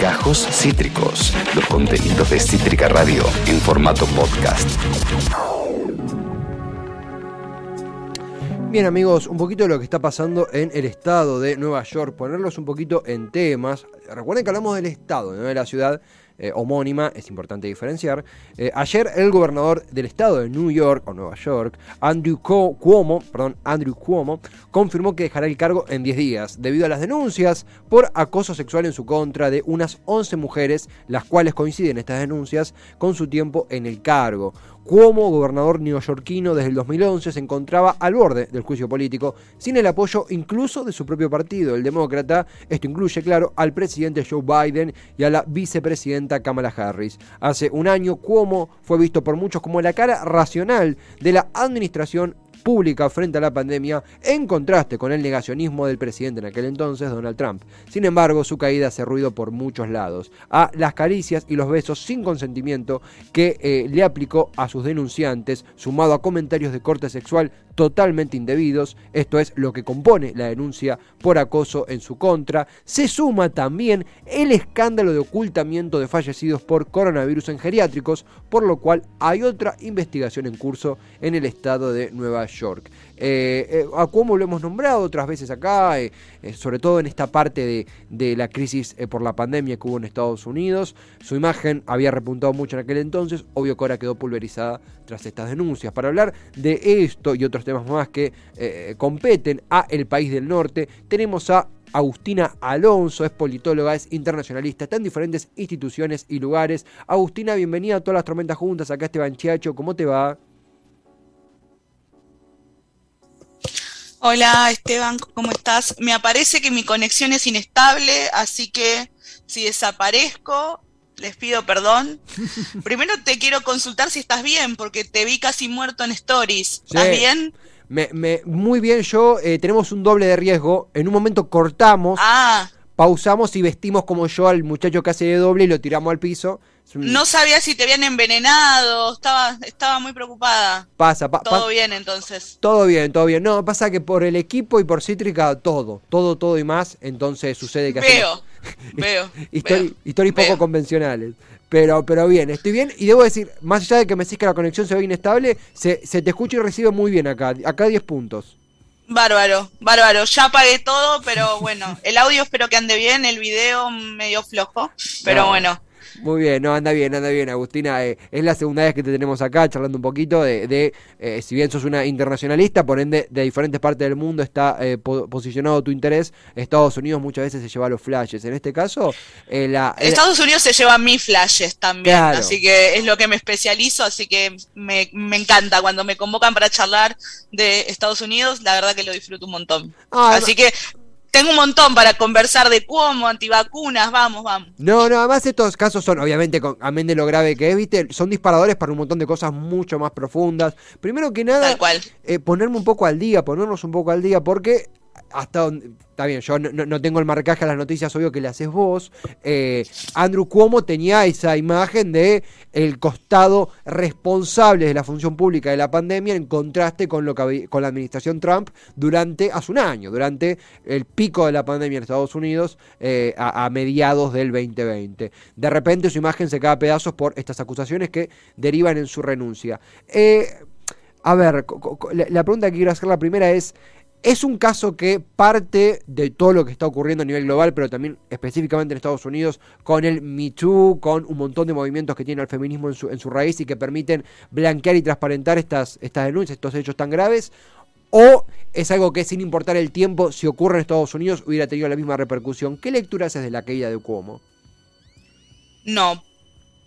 Gajos Cítricos, los contenidos de Cítrica Radio en formato podcast. Bien amigos, un poquito de lo que está pasando en el estado de Nueva York, ponerlos un poquito en temas. Recuerden que hablamos del estado, no de la ciudad eh, homónima, es importante diferenciar. Eh, ayer el gobernador del estado de New York, o Nueva York, Andrew Cuomo, perdón, Andrew Cuomo, confirmó que dejará el cargo en 10 días, debido a las denuncias por acoso sexual en su contra de unas 11 mujeres, las cuales coinciden estas denuncias con su tiempo en el cargo. Cuomo, gobernador neoyorquino desde el 2011, se encontraba al borde del juicio político, sin el apoyo incluso de su propio partido, el demócrata. Esto incluye, claro, al presidente Joe Biden y a la vicepresidenta Kamala Harris. Hace un año, Cuomo fue visto por muchos como la cara racional de la administración pública frente a la pandemia, en contraste con el negacionismo del presidente en aquel entonces, Donald Trump. Sin embargo, su caída hace ruido por muchos lados. A las caricias y los besos sin consentimiento que eh, le aplicó a sus denunciantes, sumado a comentarios de corte sexual totalmente indebidos, esto es lo que compone la denuncia por acoso en su contra, se suma también el escándalo de ocultamiento de fallecidos por coronavirus en geriátricos, por lo cual hay otra investigación en curso en el estado de Nueva York. Eh, eh, a cómo lo hemos nombrado otras veces acá, eh, sobre todo en esta parte de, la crisis por la pandemia que hubo en Estados Unidos. Su imagen había repuntado mucho en aquel entonces, obvio que ahora quedó pulverizada tras estas denuncias. Para hablar de esto y otros temas más que competen a El País del Norte, tenemos a Agustina Alonso, es politóloga, es internacionalista, está en diferentes instituciones y lugares. Agustina, bienvenida a todas las tormentas juntas, acá Esteban Chiacho, ¿cómo te va? Hola Esteban, ¿cómo estás? Me aparece que mi conexión es inestable, así que si desaparezco, les pido perdón. Primero te quiero consultar si estás bien, porque te vi casi muerto en Stories. ¿Estás bien? Me, muy bien, yo eh, tenemos un doble de riesgo. En un momento cortamos, ah. pausamos y vestimos como yo al muchacho que hace de doble y lo tiramos al piso. No sabía si te habían envenenado, estaba, estaba muy preocupada. Pasa, Todo bien entonces. Todo bien, todo bien. No, pasa que por el equipo y por Cítrica, todo, todo, todo y más, entonces sucede que Veo, veo. Historias poco convencionales. Pero, pero bien, estoy bien. Y debo decir, más allá de que me decís que la conexión se ve inestable, se, se te escucha y recibe muy bien acá. Acá 10 puntos. Bárbaro, bárbaro. Ya apagué todo, pero bueno, el audio espero que ande bien, el video medio flojo, pero bueno. Muy bien, no, anda bien, anda bien, Agustina. Eh, es la segunda vez que te tenemos acá charlando un poquito de, eh, si bien sos una internacionalista, por ende de diferentes partes del mundo está eh, posicionado tu interés. Estados Unidos muchas veces se lleva los flashes. En este caso, la, Estados Unidos se lleva mis flashes también, así que es lo que me especializo, así que me, me, encanta cuando me convocan para charlar de Estados Unidos, la verdad que lo disfruto un montón. Ah, así que tengo un montón para conversar de cómo, antivacunas, vamos, vamos. No, no, además estos casos son, obviamente, con, amén de lo grave que es, viste, son disparadores para un montón de cosas mucho más profundas. Primero que nada, eh, ponerme un poco al día, ponernos un poco al día, porque hasta donde, está bien, yo no, tengo el marcaje a las noticias, obvio que le haces vos. Eh, Andrew Cuomo tenía esa imagen de el costado responsable de la función pública de la pandemia en contraste con lo que con la administración Trump durante hace un año, durante el pico de la pandemia en Estados Unidos eh, a, mediados del 2020. De repente su imagen se cae a pedazos por estas acusaciones que derivan en su renuncia. Eh, a ver, la pregunta que quiero hacer la primera es, es un caso que parte de todo lo que está ocurriendo a nivel global, pero también específicamente en Estados Unidos, con el Me Too, con un montón de movimientos que tiene el feminismo en su, en su raíz y que permiten blanquear y transparentar estas, estas denuncias, estos hechos tan graves. ¿O es algo que sin importar el tiempo, si ocurre en Estados Unidos, hubiera tenido la misma repercusión? ¿Qué lectura haces de la caída de Cuomo? No,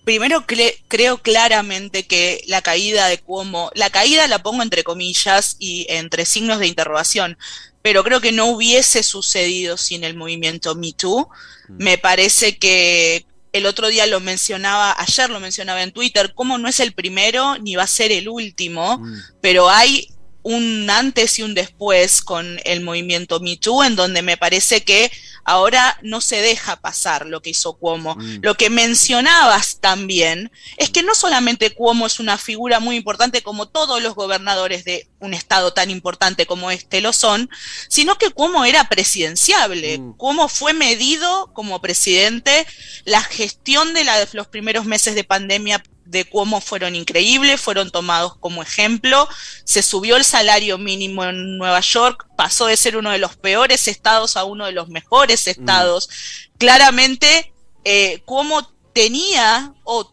primero creo claramente que la caída de Cuomo, la caída la pongo entre comillas y entre signos de interrogación, pero creo que no hubiese sucedido sin el movimiento Me Too. Mm. Me parece que el otro día lo mencionaba, ayer lo mencionaba en Twitter, como no es el primero ni va a ser el último, mm. pero hay un antes y un después con el movimiento Me Too, en donde me parece que ahora no se deja pasar lo que hizo Cuomo. Mm. Lo que mencionabas también es que no solamente Cuomo es una figura muy importante como todos los gobernadores de un estado tan importante como este lo son, sino que Cuomo era presidenciable. Mm. Cuomo fue medido como presidente. La gestión de, la, los primeros meses de pandemia de cómo fueron increíbles, fueron tomados como ejemplo. Se subió el salario mínimo en Nueva York, pasó de ser uno de los peores estados a uno de los mejores mm. estados. Claramente, eh, cómo tenía o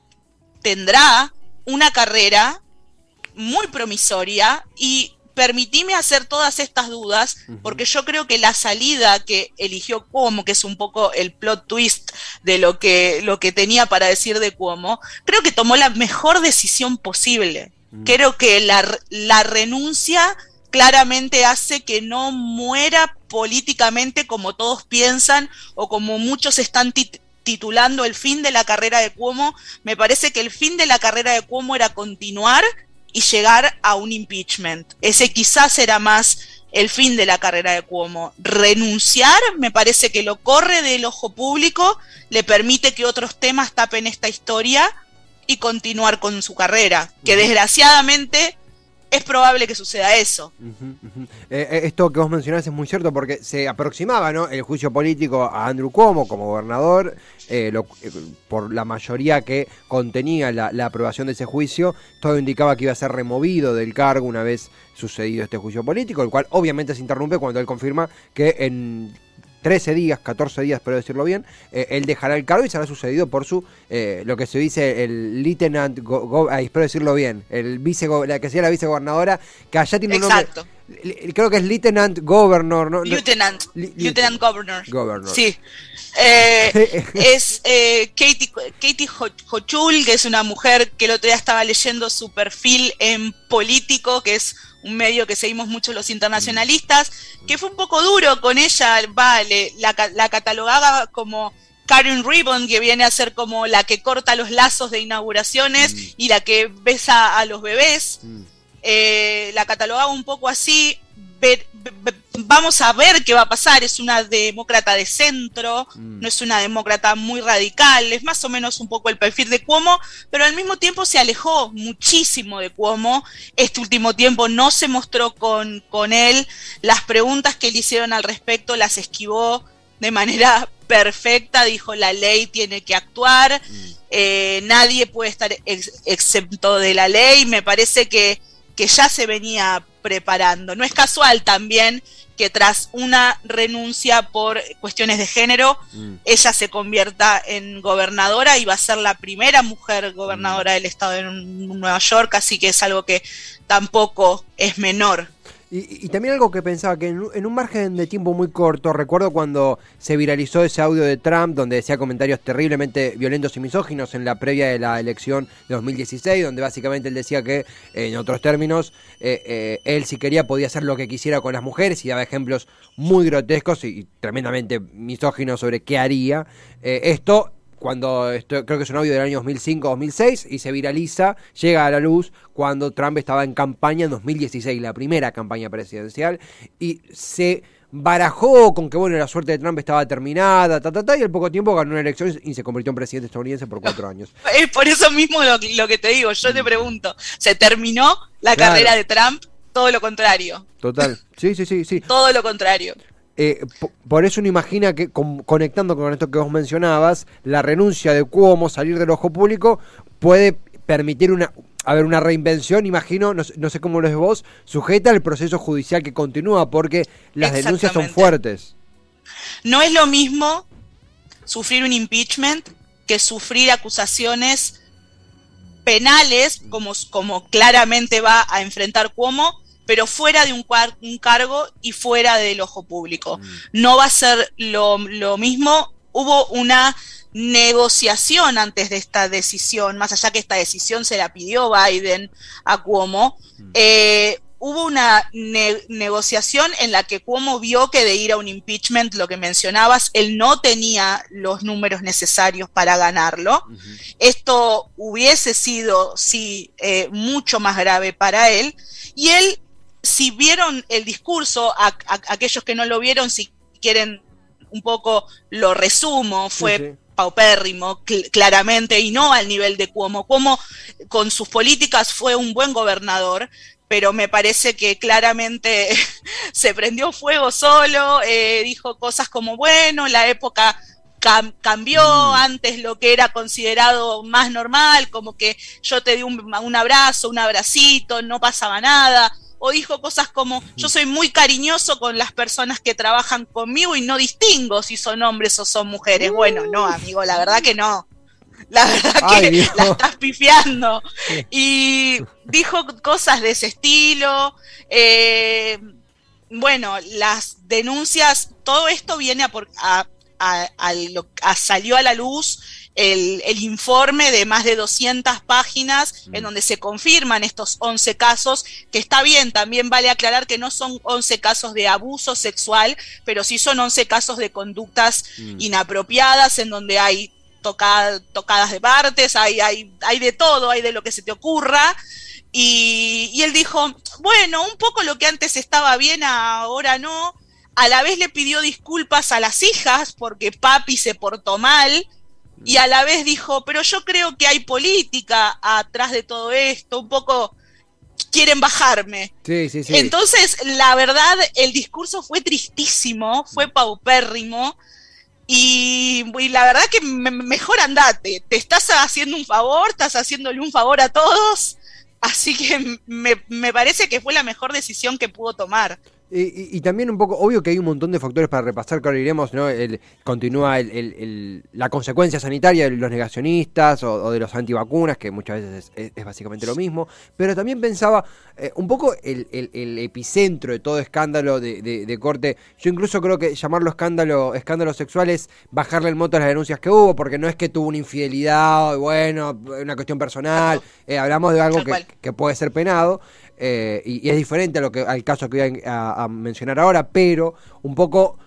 tendrá una carrera muy promisoria y permitime hacer todas estas dudas, porque yo creo que la salida que eligió Cuomo, que es un poco el plot twist de lo que, lo que tenía para decir de Cuomo, creo que tomó la mejor decisión posible. Creo que la, la renuncia claramente hace que no muera políticamente como todos piensan o como muchos están titulando el fin de la carrera de Cuomo. Me parece que el fin de la carrera de Cuomo era continuar y llegar a un impeachment. Ese quizás era más el fin de la carrera de Cuomo. Renunciar me parece que lo corre del ojo público, le permite que otros temas tapen esta historia y continuar con su carrera, que desgraciadamente es probable que suceda eso. Eh, eh, esto que vos mencionás es muy cierto porque se aproximaba ¿no? el juicio político a Andrew Cuomo como gobernador, eh, por la mayoría que contenía la, la, aprobación de ese juicio, todo indicaba que iba a ser removido del cargo una vez sucedido este juicio político, el cual obviamente se interrumpe cuando él confirma que en 13 días, 14 días, espero decirlo bien, eh, él dejará el cargo y será sucedido por su, eh, lo que se dice, el lieutenant, espero decirlo bien, el vice, la que sea la vicegobernadora, que allá tiene un nombre... Creo que es Lieutenant Governor, ¿no? Lieutenant, Lieutenant Governor. Governor. Sí. Eh, es Katie, Katie Hochul, que es una mujer que el otro día estaba leyendo su perfil en político, que es un medio que seguimos mucho los internacionalistas, que fue un poco duro con ella, vale, la, la catalogaba como Karen Ribbon, que viene a ser como la que corta los lazos de inauguraciones mm. y la que besa a los bebés. Mm. Eh, la catalogaba un poco así vamos a ver qué va a pasar. Es una demócrata de centro, mm. no es una demócrata muy radical, es más o menos un poco el perfil de Cuomo, pero al mismo tiempo se alejó muchísimo de Cuomo. Este último tiempo no se mostró con, con él. Las preguntas que le hicieron al respecto las esquivó de manera perfecta, dijo la ley tiene que actuar, mm. eh, nadie puede estar exento de la ley. Me parece que que ya se venía preparando. No es casual también que tras una renuncia por cuestiones de género, mm. ella se convierta en gobernadora y va a ser la primera mujer gobernadora mm. del estado de Nueva York, así que es algo que tampoco es menor. Y, también algo que pensaba, que en, un margen de tiempo muy corto, recuerdo cuando se viralizó ese audio de Trump donde decía comentarios terriblemente violentos y misóginos en la previa de la elección de 2016, donde básicamente él decía que, en otros términos, eh, eh, él si quería podía hacer lo que quisiera con las mujeres y daba ejemplos muy grotescos y, tremendamente misóginos sobre qué haría. Eh, esto cuando esto, creo que es un audio del año 2005-2006 y se viraliza, llega a la luz cuando Trump estaba en campaña en 2016, la primera campaña presidencial, y se barajó con que bueno, la suerte de Trump estaba terminada, ta, ta, ta, y al poco tiempo ganó una elección y se convirtió en presidente estadounidense por cuatro años. Es por eso mismo lo, que te digo, yo te pregunto, ¿se terminó la carrera de Trump? Todo lo contrario. Total, sí, sí, sí, sí. Todo lo contrario. Eh, por eso uno imagina que, conectando con esto que vos mencionabas, la renuncia de Cuomo, salir del ojo público, puede permitir una, una reinvención, imagino, no, sé cómo lo es vos, sujeta al proceso judicial que continúa, porque las denuncias son fuertes. No es lo mismo sufrir un impeachment que sufrir acusaciones penales, como, como claramente va a enfrentar Cuomo, pero fuera de un, un cargo y fuera del ojo público. Mm. No va a ser lo, mismo. Hubo una negociación antes de esta decisión, más allá que esta decisión se la pidió Biden a Cuomo. Mm. Eh, hubo una negociación en la que Cuomo vio que de ir a un impeachment, lo que mencionabas, él no tenía los números necesarios para ganarlo. Esto hubiese sido, sí, eh, mucho más grave para él. Y él si vieron el discurso, aquellos que no lo vieron, si quieren un poco lo resumo, fue paupérrimo, claramente, y no al nivel de Cuomo. Cuomo con sus políticas fue un buen gobernador, pero me parece que claramente se prendió fuego solo, eh, dijo cosas como, bueno, la época cambió mm. antes lo que era considerado más normal, como que yo te di un, un abrazo, un abracito, no pasaba nada o dijo cosas como yo soy muy cariñoso con las personas que trabajan conmigo y no distingo si son hombres o son mujeres. Bueno, no, amigo, la verdad que no. La verdad que la estás pifiando. Y dijo cosas de ese estilo. Eh, bueno, las denuncias, todo esto viene a, a, a, salió a la luz el, informe de más de 200 páginas en mm. donde se confirman estos 11 casos, que está bien, también vale aclarar que no son 11 casos de abuso sexual, pero sí son 11 casos de conductas mm. inapropiadas en donde hay tocadas de partes, hay, hay, hay de todo, hay de lo que se te ocurra. Y, y él dijo, bueno, un poco lo que antes estaba bien, ahora no. A la vez le pidió disculpas a las hijas porque papi se portó mal, y a la vez dijo, pero yo creo que hay política atrás de todo esto, un poco quieren bajarme. Sí, sí, sí. Entonces, la verdad, el discurso fue tristísimo, fue paupérrimo. Y, la verdad que mejor andate, te estás haciendo un favor, estás haciéndole un favor a todos, así que me, me parece que fue la mejor decisión que pudo tomar. Y, también un poco, obvio que hay un montón de factores para repasar que ahora iremos, ¿no? El, continúa el, la consecuencia sanitaria de los negacionistas o, de los antivacunas, que muchas veces es, básicamente lo mismo, pero también pensaba eh, un poco el, epicentro de todo escándalo de, corte, yo incluso creo que llamarlo escándalo, escándalo sexual es bajarle el moto a las denuncias que hubo, porque no es que tuvo una infidelidad, bueno, una cuestión personal, eh, hablamos de algo que, que puede ser penado. Eh, y, es diferente a lo que, al caso que voy a, mencionar ahora, pero un poco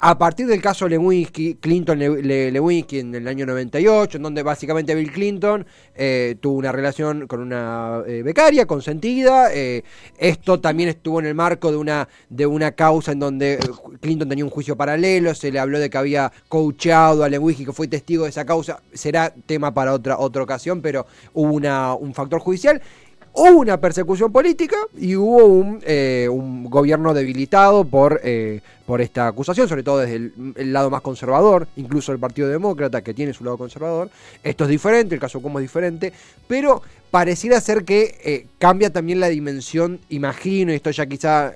a partir del caso Lewinsky, Clinton Lewinsky en el año 98, en donde básicamente Bill Clinton eh, tuvo una relación con una eh, becaria consentida. esto también estuvo en el marco de una, de una causa en donde Clinton tenía un juicio paralelo, se le habló de que había coachado a Lewinsky, que fue testigo de esa causa. Será tema para otra, otra ocasión, pero hubo una, un factor judicial. Hubo una persecución política y hubo un, eh, un gobierno debilitado por, eh, por esta acusación, sobre todo desde el, lado más conservador, incluso el Partido Demócrata, que tiene su lado conservador. Esto es diferente, el caso como es diferente, pero pareciera ser que eh, cambia también la dimensión, imagino, y esto ya quizá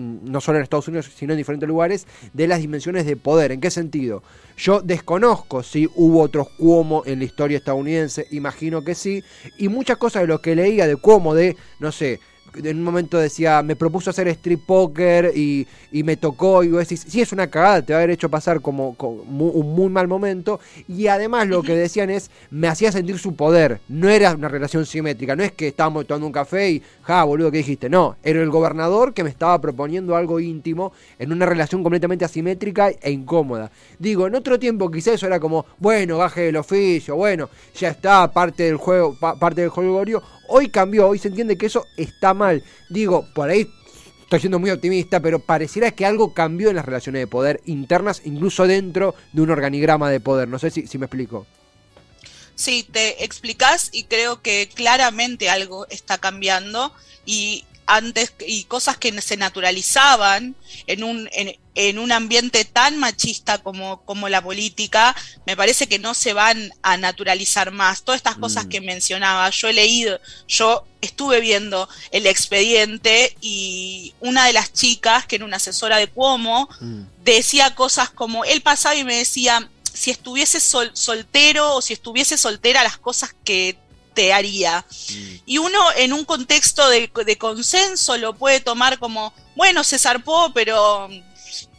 no solo en Estados Unidos, sino en diferentes lugares, de las dimensiones de poder. ¿En qué sentido? Yo desconozco si hubo otros Cuomo en la historia estadounidense, imagino que sí, y muchas cosas de lo que leía de Cuomo, de, no sé, en un momento decía, me propuso hacer strip poker y, me tocó, y vos decís, sí, es una cagada, te va a haber hecho pasar como, un muy mal momento. Y además lo que decían es, me hacía sentir su poder, no era una relación simétrica, no es que estábamos tomando un café y, ja, boludo, ¿qué dijiste? No, era el gobernador que me estaba proponiendo algo íntimo en una relación completamente asimétrica e incómoda. Digo, en otro tiempo quizás eso era como, bueno, baje el oficio, bueno, ya está, parte del juego, parte del juego Hoy cambió, hoy se entiende que eso está mal. Digo, por ahí estoy siendo muy optimista, pero pareciera que algo cambió en las relaciones de poder internas, incluso dentro de un organigrama de poder. No sé si, si me explico. Sí, te explicas y creo que claramente algo está cambiando y antes y cosas que se naturalizaban en un, en, un ambiente tan machista como, como la política, me parece que no se van a naturalizar más. Todas estas cosas mm. que mencionaba, yo he leído, yo estuve viendo el expediente y una de las chicas, que era una asesora de Cuomo, mm. decía cosas como, él pasaba y me decía, si estuviese soltero o si estuviese soltera, las cosas que te haría. Mm. Y uno en un contexto de, consenso lo puede tomar como, bueno, se zarpó, pero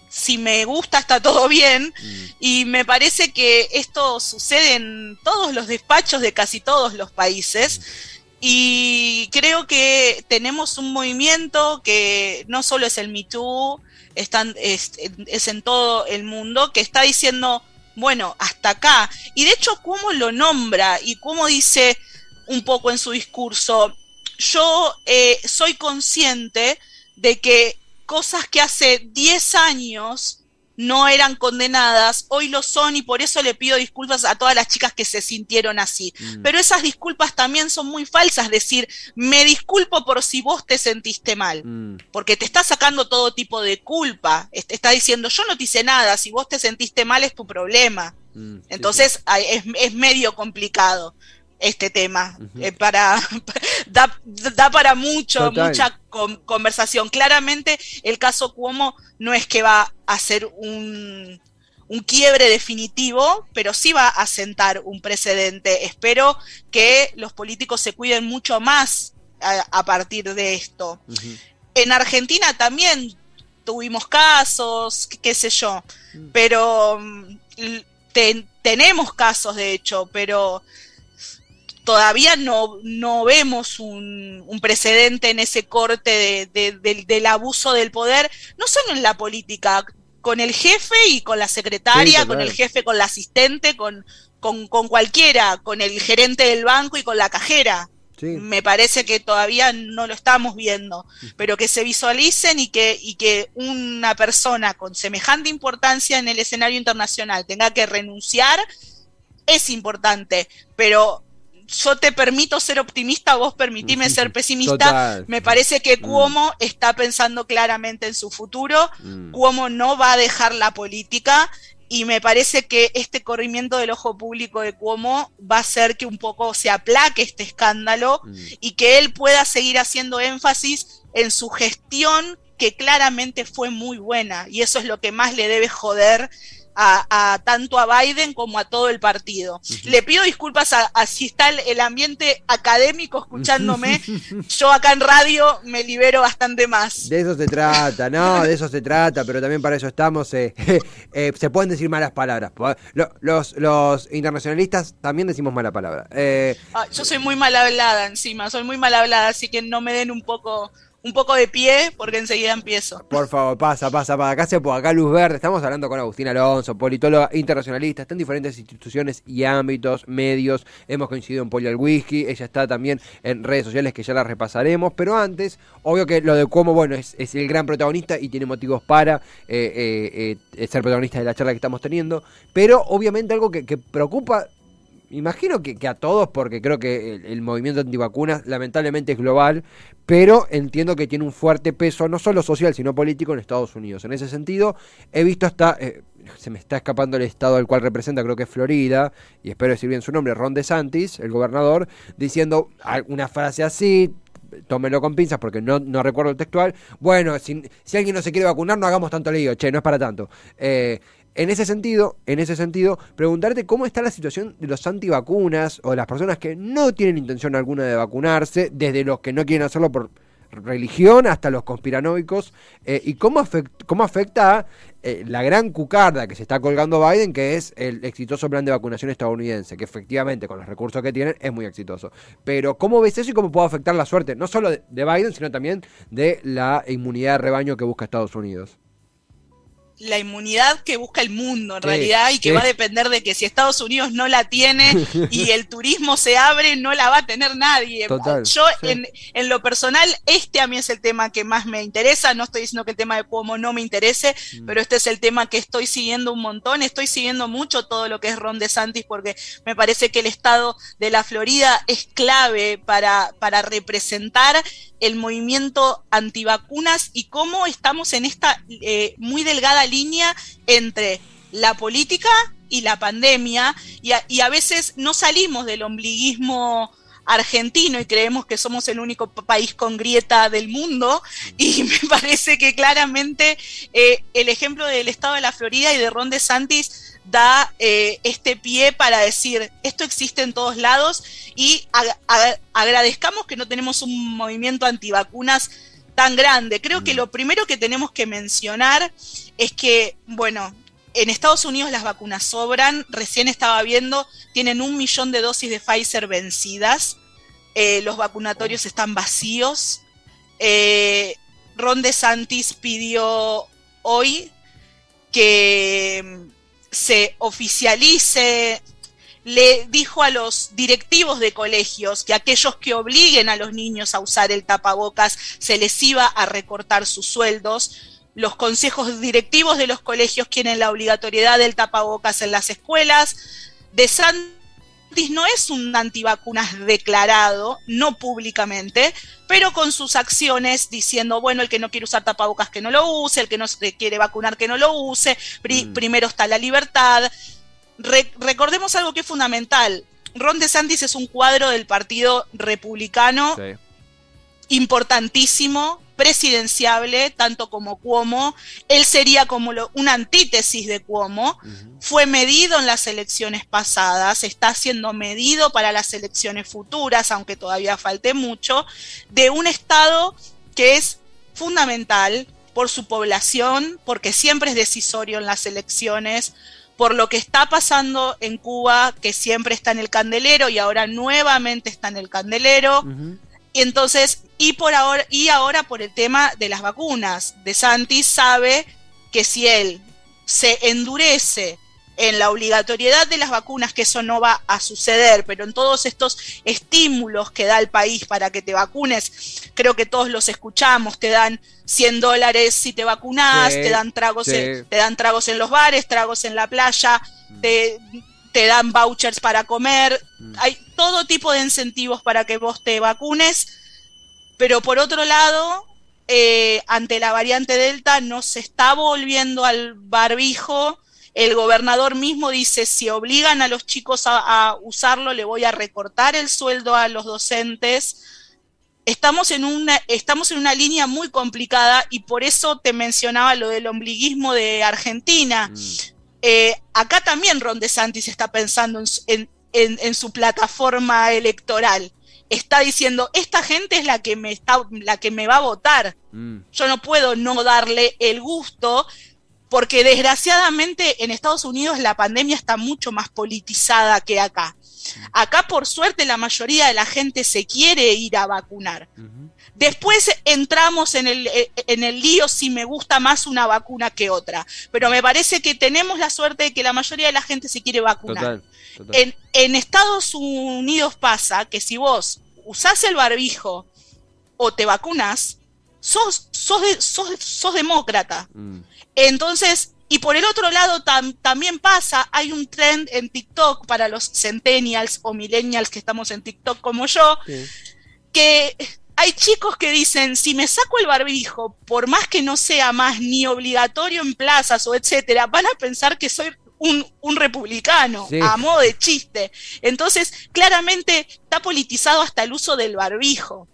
si me gusta está todo bien. Mm. Y me parece que esto sucede en todos los despachos de casi todos los países. Mm. Y creo que tenemos un movimiento que no solo es el Me Too, es, es en todo el mundo, que está diciendo, bueno, hasta acá. Y de hecho, cómo lo nombra y cómo dice, un poco en su discurso, yo eh, soy consciente de que cosas que hace 10 años no eran condenadas, hoy lo son y por eso le pido disculpas a todas las chicas que se sintieron así. Mm. Pero esas disculpas también son muy falsas, decir, me disculpo por si vos te sentiste mal, mm. porque te está sacando todo tipo de culpa, está diciendo, yo no te hice nada, si vos te sentiste mal es tu problema. Mm, Entonces Es, medio complicado este tema. Eh, para, da, para mucho, mucha conversación. Claramente el caso Cuomo no es que va a ser un, un quiebre definitivo, pero sí va a sentar un precedente. Espero que los políticos se cuiden mucho más a, partir de esto. En Argentina también tuvimos casos, qué sé yo, mm. pero mm, tenemos casos de hecho, pero todavía no, no vemos un, precedente en ese corte del abuso del poder, no solo en la política, con el jefe y con la secretaria, con el jefe, con la asistente, con, con, cualquiera, con el gerente del banco y con la cajera. Me parece que todavía no lo estamos viendo, pero que se visualicen y que, y que una persona con semejante importancia en el escenario internacional tenga que renunciar es importante, pero yo te permito ser optimista, vos permitime ser pesimista. Me parece que mm. Cuomo está pensando claramente en su futuro. Mm. Cuomo no va a dejar la política y me parece que este corrimiento del ojo público de Cuomo va a hacer que un poco se aplaque este escándalo mm. y que él pueda seguir haciendo énfasis en su gestión que claramente fue muy buena y eso es lo que más le debe joder a, tanto a Biden como a todo el partido. Le pido disculpas a, si está el, ambiente académico escuchándome. Yo acá en radio me libero bastante más. De eso se trata, no, de eso se trata, pero también para eso estamos. Eh, eh, se pueden decir malas palabras. Los, los internacionalistas también decimos mala palabra. Eh, ah, yo soy muy mal hablada encima, soy muy mal hablada, así que no me den un poco un poco de pie porque enseguida empiezo. Por favor, pasa, pasa, para acá se acá Luz Verde. Estamos hablando con Agustín Alonso, politóloga internacionalista, está en diferentes instituciones y ámbitos, medios. Hemos coincidido en Poli al Whisky, ella está también en redes sociales que ya la repasaremos. Pero antes, obvio que lo de cómo, bueno, es, el gran protagonista y tiene motivos para eh, eh, eh, ser protagonista de la charla que estamos teniendo. Pero obviamente algo que, que preocupa imagino que, a todos, porque creo que el, movimiento antivacunas lamentablemente es global, pero entiendo que tiene un fuerte peso, no solo social, sino político en Estados Unidos. En ese sentido, he visto hasta, eh, se me está escapando el estado al cual representa, creo que es Florida, y espero decir bien su nombre, Ron DeSantis, el gobernador, diciendo una frase así, tómelo con pinzas porque no, no recuerdo el textual. Bueno, si, si, alguien no se quiere vacunar, no hagamos tanto lío, che, no es para tanto. Eh, en ese sentido, en ese sentido, preguntarte cómo está la situación de los antivacunas o de las personas que no tienen intención alguna de vacunarse, desde los que no quieren hacerlo por religión hasta los conspiranoicos, eh, y cómo, cómo afecta eh, la gran cucarda que se está colgando Biden, que es el exitoso plan de vacunación estadounidense, que efectivamente con los recursos que tienen es muy exitoso. Pero ¿cómo ves eso y cómo puede afectar la suerte, no solo de Biden, sino también de la inmunidad de rebaño que busca Estados Unidos? La inmunidad que busca el mundo en realidad y que va a depender de que si Estados Unidos no la tiene y el turismo se abre, no la va a tener nadie. Yo en, en, lo personal, este a mí es el tema que más me interesa, no estoy diciendo que el tema de cómo no me interese, mm. pero este es el tema que estoy siguiendo un montón, estoy siguiendo mucho todo lo que es Ron DeSantis porque me parece que el estado de la Florida es clave para, para representar el movimiento antivacunas y cómo estamos en esta eh, muy delgada línea entre la política y la pandemia y a, veces no salimos del ombliguismo argentino y creemos que somos el único país con grieta del mundo y me parece que claramente eh, el ejemplo del estado de la Florida y de Ron DeSantis da eh, este pie para decir esto existe en todos lados y agradezcamos que no tenemos un movimiento antivacunas tan grande. Creo que mm. lo primero que tenemos que mencionar es que, bueno, en Estados Unidos las vacunas sobran, recién estaba viendo, tienen un millón de dosis de Pfizer vencidas, eh, los vacunatorios oh. están vacíos. Eh, Ron DeSantis pidió hoy que se oficialice le dijo a los directivos de colegios que aquellos que obliguen a los niños a usar el tapabocas se les iba a recortar sus sueldos. Los consejos directivos de los colegios quieren la obligatoriedad del tapabocas en las escuelas. De Santis no es un antivacunas declarado, no públicamente, pero con sus acciones diciendo, bueno, el que no quiere usar tapabocas que no lo use, el que no se quiere vacunar que no lo use, mm. primero está la libertad recordemos algo que es fundamental. Ron DeSantis es un cuadro del Partido Republicano importantísimo, presidenciable, tanto como Cuomo. Él sería como una antítesis de Cuomo. Fue medido en las elecciones pasadas, está siendo medido para las elecciones futuras, aunque todavía falte mucho, de un Estado que es fundamental por su población, porque siempre es decisorio en las elecciones, por lo que está pasando en Cuba, que siempre está en el candelero y ahora nuevamente está en el candelero. Y entonces, y por ahora, y ahora por el tema de las vacunas. De Santis sabe que si él se endurece en la obligatoriedad de las vacunas, que eso no va a suceder, pero en todos estos estímulos que da el país para que te vacunes, creo que todos los escuchamos, te dan 100 dólares si te vacunas, te dan tragos, en, te dan tragos en los bares, tragos en la playa, mm. te, te, dan vouchers para comer, mm. hay todo tipo de incentivos para que vos te vacunes, pero por otro lado, eh, ante la variante Delta no se está volviendo al barbijo, el gobernador mismo dice, si obligan a los chicos a, usarlo, le voy a recortar el sueldo a los docentes. Estamos en, una, estamos en una línea muy complicada y por eso te mencionaba lo del ombliguismo de Argentina. Mm. Eh, acá también Ron DeSantis está pensando en, su plataforma electoral está diciendo, esta gente es la que me, está, la que me va a votar. Mm. Yo no puedo no darle el gusto porque desgraciadamente en Estados Unidos la pandemia está mucho más politizada que acá. Acá, por suerte, la mayoría de la gente se quiere ir a vacunar. Después entramos en el, eh, en el lío si me gusta más una vacuna que otra. Pero me parece que tenemos la suerte de que la mayoría de la gente se quiere vacunar. En, en, Estados Unidos pasa que si vos usás el barbijo o te vacunas, sos, sos, sos, demócrata. Mm. Entonces, y por el otro lado también pasa, hay un trend en TikTok para los centennials o millennials que estamos en TikTok como yo, que hay chicos que dicen, si me saco el barbijo, por más que no sea más ni obligatorio en plazas o etcétera, van a pensar que soy un, republicano, a modo de chiste. Entonces, claramente está politizado hasta el uso del barbijo.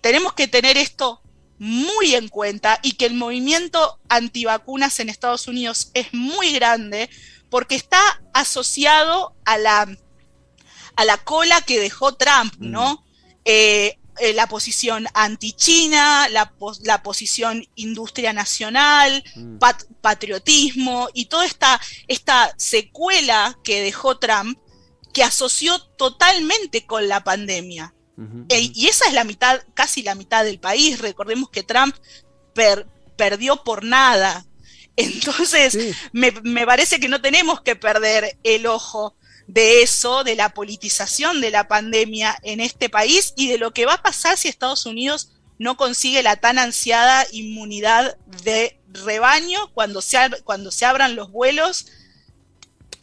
Tenemos que tener esto muy en cuenta y que el movimiento antivacunas en Estados Unidos es muy grande porque está asociado a la, a la cola que dejó Trump, mm. ¿no? Eh, eh, la posición anti-China, la, la, posición industria nacional, mm. patriotismo y toda esta, esta secuela que dejó Trump que asoció totalmente con la pandemia. Eh, y esa es la mitad, casi la mitad del país. Recordemos que Trump perdió por nada. Entonces, me, parece que no tenemos que perder el ojo de eso, de la politización de la pandemia en este país y de lo que va a pasar si Estados Unidos no consigue la tan ansiada inmunidad de rebaño cuando se, cuando se abran los vuelos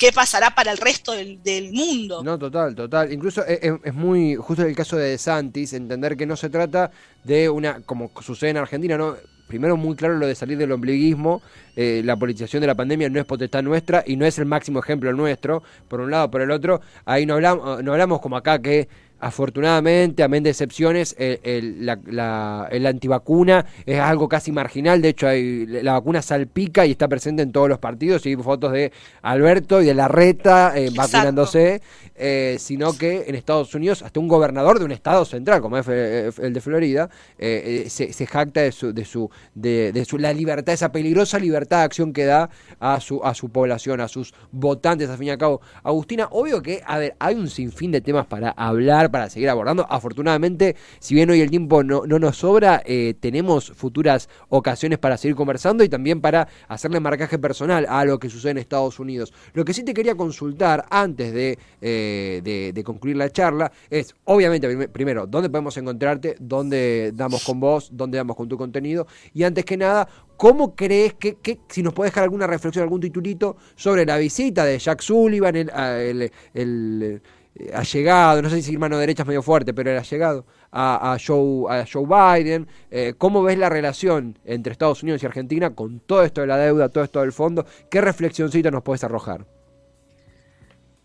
qué pasará para el resto del, mundo. No, total, total. Incluso es, muy, justo el caso de Santis, entender que no se trata de una, como sucede en Argentina, ¿no? Primero muy claro lo de salir del ombliguismo, eh, la politización de la pandemia no es potestad nuestra y no es el máximo ejemplo nuestro, por un lado, por el otro, ahí no hablamos, no hablamos como acá que afortunadamente, amén de excepciones, el, la, antivacuna es algo casi marginal. De hecho, hay, la vacuna salpica y está presente en todos los partidos. Y fotos de Alberto y de la reta eh, vacunándose. eh, sino que en Estados Unidos hasta un gobernador de un estado central, como es el de Florida, eh, se, jacta de su, de su, de, su, la libertad, esa peligrosa libertad de acción que da a su, a su población, a sus votantes, al fin y al cabo. Agustina, obvio que, a ver, hay un sinfín de temas para hablar, para seguir abordando. Afortunadamente, si bien hoy el tiempo no, no nos sobra, tenemos futuras ocasiones para seguir conversando y también para hacerle marcaje personal a lo que sucede en Estados Unidos. Lo que sí te quería consultar antes de, eh, de, concluir la charla es, obviamente, primero, dónde podemos encontrarte, dónde damos con vos, dónde damos con tu contenido y antes que nada, ¿Cómo crees que, si nos puedes dejar alguna reflexión, algún titulito sobre la visita de Jack Sullivan, el, eh, allegado, no sé si mano derecha es medio fuerte, pero el allegado a, a, Joe, a Joe Biden. Eh, ¿Cómo ves la relación entre Estados Unidos y Argentina con todo esto de la deuda, todo esto del fondo? ¿Qué reflexioncita nos puedes arrojar?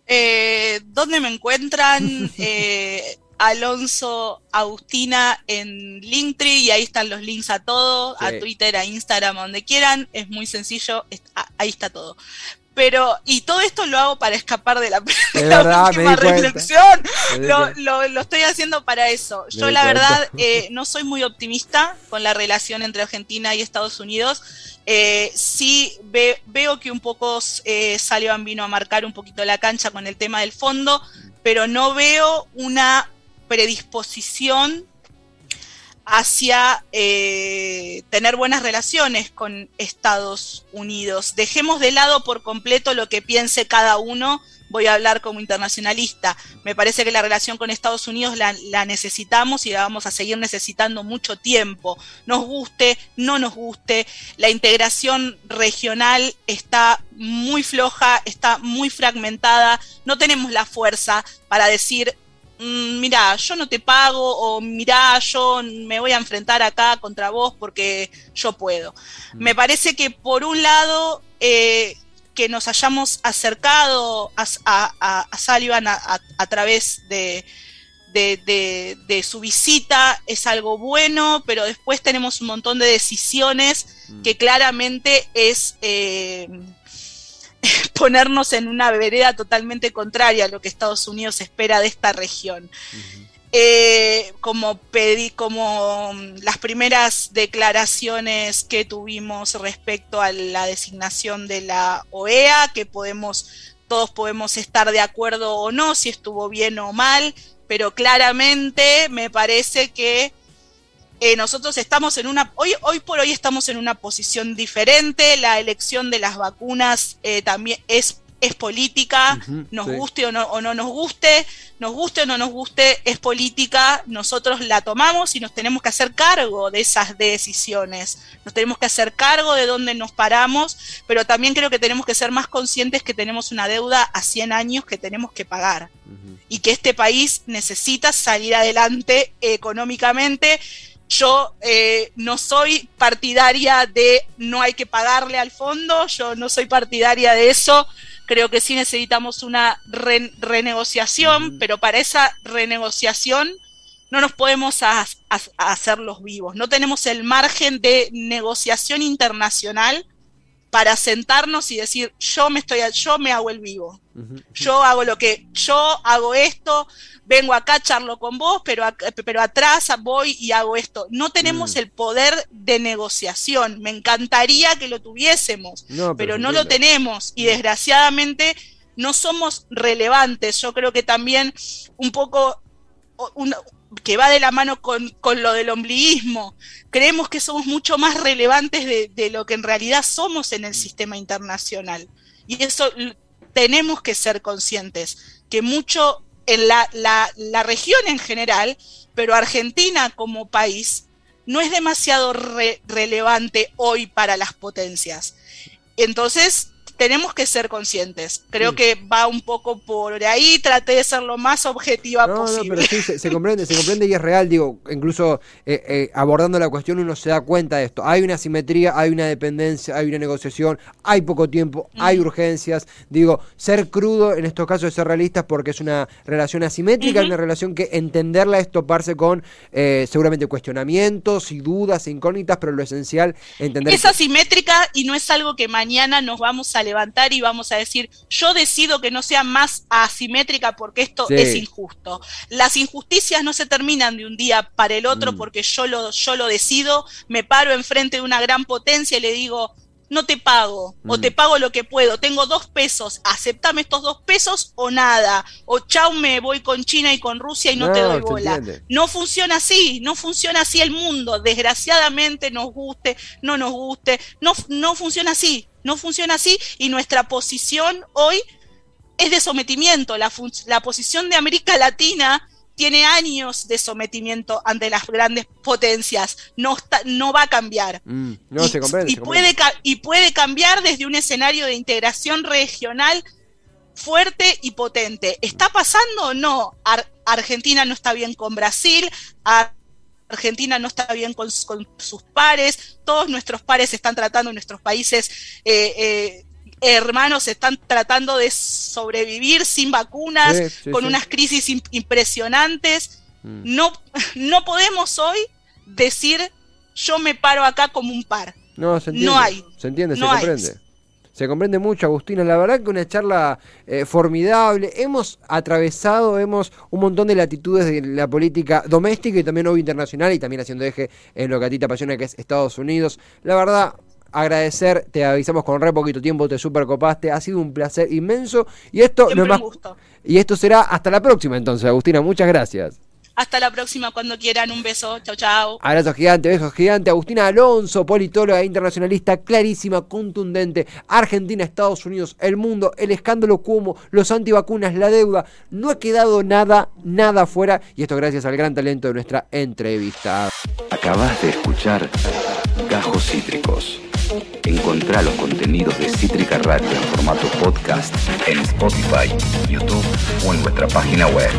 Eh, ¿Dónde me encuentran? Eh, Alonso Agustina en Linktree y ahí están los links a todo, a Twitter, a Instagram, donde quieran. Es muy sencillo, ahí está todo pero y todo esto lo hago para escapar de la, última reflexión. Lo, estoy haciendo para eso. Yo la verdad eh, no soy muy optimista con la relación entre Argentina y Estados Unidos. Eh, sí veo que un poco eh, Sullivan vino a marcar un poquito la cancha con el tema del fondo pero no veo una predisposición hacia eh, tener buenas relaciones con Estados Unidos. Dejemos de lado por completo lo que piense cada uno. Voy a hablar como internacionalista. Me parece que la relación con Estados Unidos la, la, necesitamos y la vamos a seguir necesitando mucho tiempo. Nos guste, no nos guste. La integración regional está muy floja, está muy fragmentada. No tenemos la fuerza para decir Mm, mira, yo no te pago o mira, yo me voy a enfrentar acá contra vos porque yo puedo. Mm. Me parece que por un lado eh, que nos hayamos acercado a, a, a Sullivan a, través de, de, su visita es algo bueno, pero después tenemos un montón de decisiones mm. que claramente es... Eh, ponernos en una vereda totalmente contraria a lo que Estados Unidos espera de esta región. Eh, como pedí, como las primeras declaraciones que tuvimos respecto a la designación de la OEA, que podemos, todos podemos estar de acuerdo o no, si estuvo bien o mal, pero claramente me parece que eh, nosotros estamos en una, hoy, hoy por hoy estamos en una posición diferente, la elección de las vacunas eh, también es, es política, nos guste o no, o no nos guste, nos guste o no nos guste, es política, nosotros la tomamos y nos tenemos que hacer cargo de esas decisiones, nos tenemos que hacer cargo de dónde nos paramos, pero también creo que tenemos que ser más conscientes que tenemos una deuda a 100 años que tenemos que pagar. Y que este país necesita salir adelante económicamente yo eh, no soy partidaria de no hay que pagarle al fondo, yo no soy partidaria de eso. Creo que sí necesitamos una renegociación, pero para esa renegociación no nos podemos hacer los vivos. No tenemos el margen de negociación internacional para sentarnos y decir yo me estoy yo me hago el vivo. Yo hago lo que yo hago esto vengo acá charlo con vos pero pero atrás voy y hago esto. No tenemos mm. el poder de negociación. Me encantaría que lo tuviésemos pero, no lo tenemos. Y desgraciadamente no somos relevantes. Yo creo que también un poco que va de la mano con, lo del ombliguismo. Creemos que somos mucho más relevantes de, lo que en realidad somos en el sistema internacional. Y eso tenemos que ser conscientes, que mucho en la, la, región en general, pero Argentina como país, no es demasiado relevante hoy para las potencias. Entonces, tenemos que ser conscientes. Creo que va un poco por ahí, traté de ser lo más objetiva posible. No, pero sí, se, comprende, se comprende y es real, digo, incluso eh, eh, abordando la cuestión uno se da cuenta de esto. Hay una simetría, hay una dependencia, hay una negociación, hay poco tiempo, hay urgencias. Digo, ser crudo en estos casos es ser realistas porque es una relación asimétrica, una relación que entenderla es toparse con eh, seguramente cuestionamientos y dudas e incógnitas, pero lo esencial, entender... Es asimétrica y no es algo que mañana nos vamos a levantar y vamos a decir, yo decido que no sea más asimétrica porque esto es injusto. Las injusticias no se terminan de un día para el otro mm. porque yo lo, yo lo decido, me paro enfrente de una gran potencia y le digo, no te pago, o te mm. pago lo que puedo, tengo dos pesos, aceptame estos dos pesos o nada, o chau me voy con China y con Rusia y no, te doy bola. No funciona así, no funciona así el mundo, desgraciadamente nos guste, no nos guste, no, no funciona así, no funciona así y nuestra posición hoy es de sometimiento, la, la posición de América Latina tiene años de sometimiento ante las grandes potencias, no, no va a cambiar. Mm, no, se comprende, y, Puede, y puede cambiar desde un escenario de integración regional fuerte y potente. ¿Está pasando o no? Argentina no está bien con Brasil, Argentina no está bien con, sus pares, todos nuestros pares están tratando nuestros países eh, eh, hermanos están tratando de sobrevivir sin vacunas, con unas crisis impresionantes. Mm. No, no podemos hoy decir yo me paro acá como un par. No, se entiende. No hay. Se entiende, se comprende. Se comprende mucho, Agustina. La verdad que una charla eh, formidable. Hemos atravesado, hemos un montón de latitudes de la política doméstica y también hoy internacional y también haciendo eje en lo que a ti te apasiona, que es Estados Unidos. La verdad, agradecer, te avisamos con re poquito tiempo, te supercopaste, ha sido un placer inmenso y esto no más, y esto será hasta la próxima entonces, Agustina, muchas gracias. Hasta la próxima cuando quieran, un beso, chao chao. Abrazo gigante, besos gigante, Agustina Alonso, politóloga internacionalista, clarísima, contundente, Argentina, Estados Unidos, el mundo, el escándalo como los antivacunas, la deuda, no ha quedado nada, nada fuera y esto gracias al gran talento de nuestra entrevista. Acabas de escuchar Gajos Cítricos. Encontrá los contenidos de Cítrica Radio en formato podcast en Spotify, YouTube o en nuestra página web.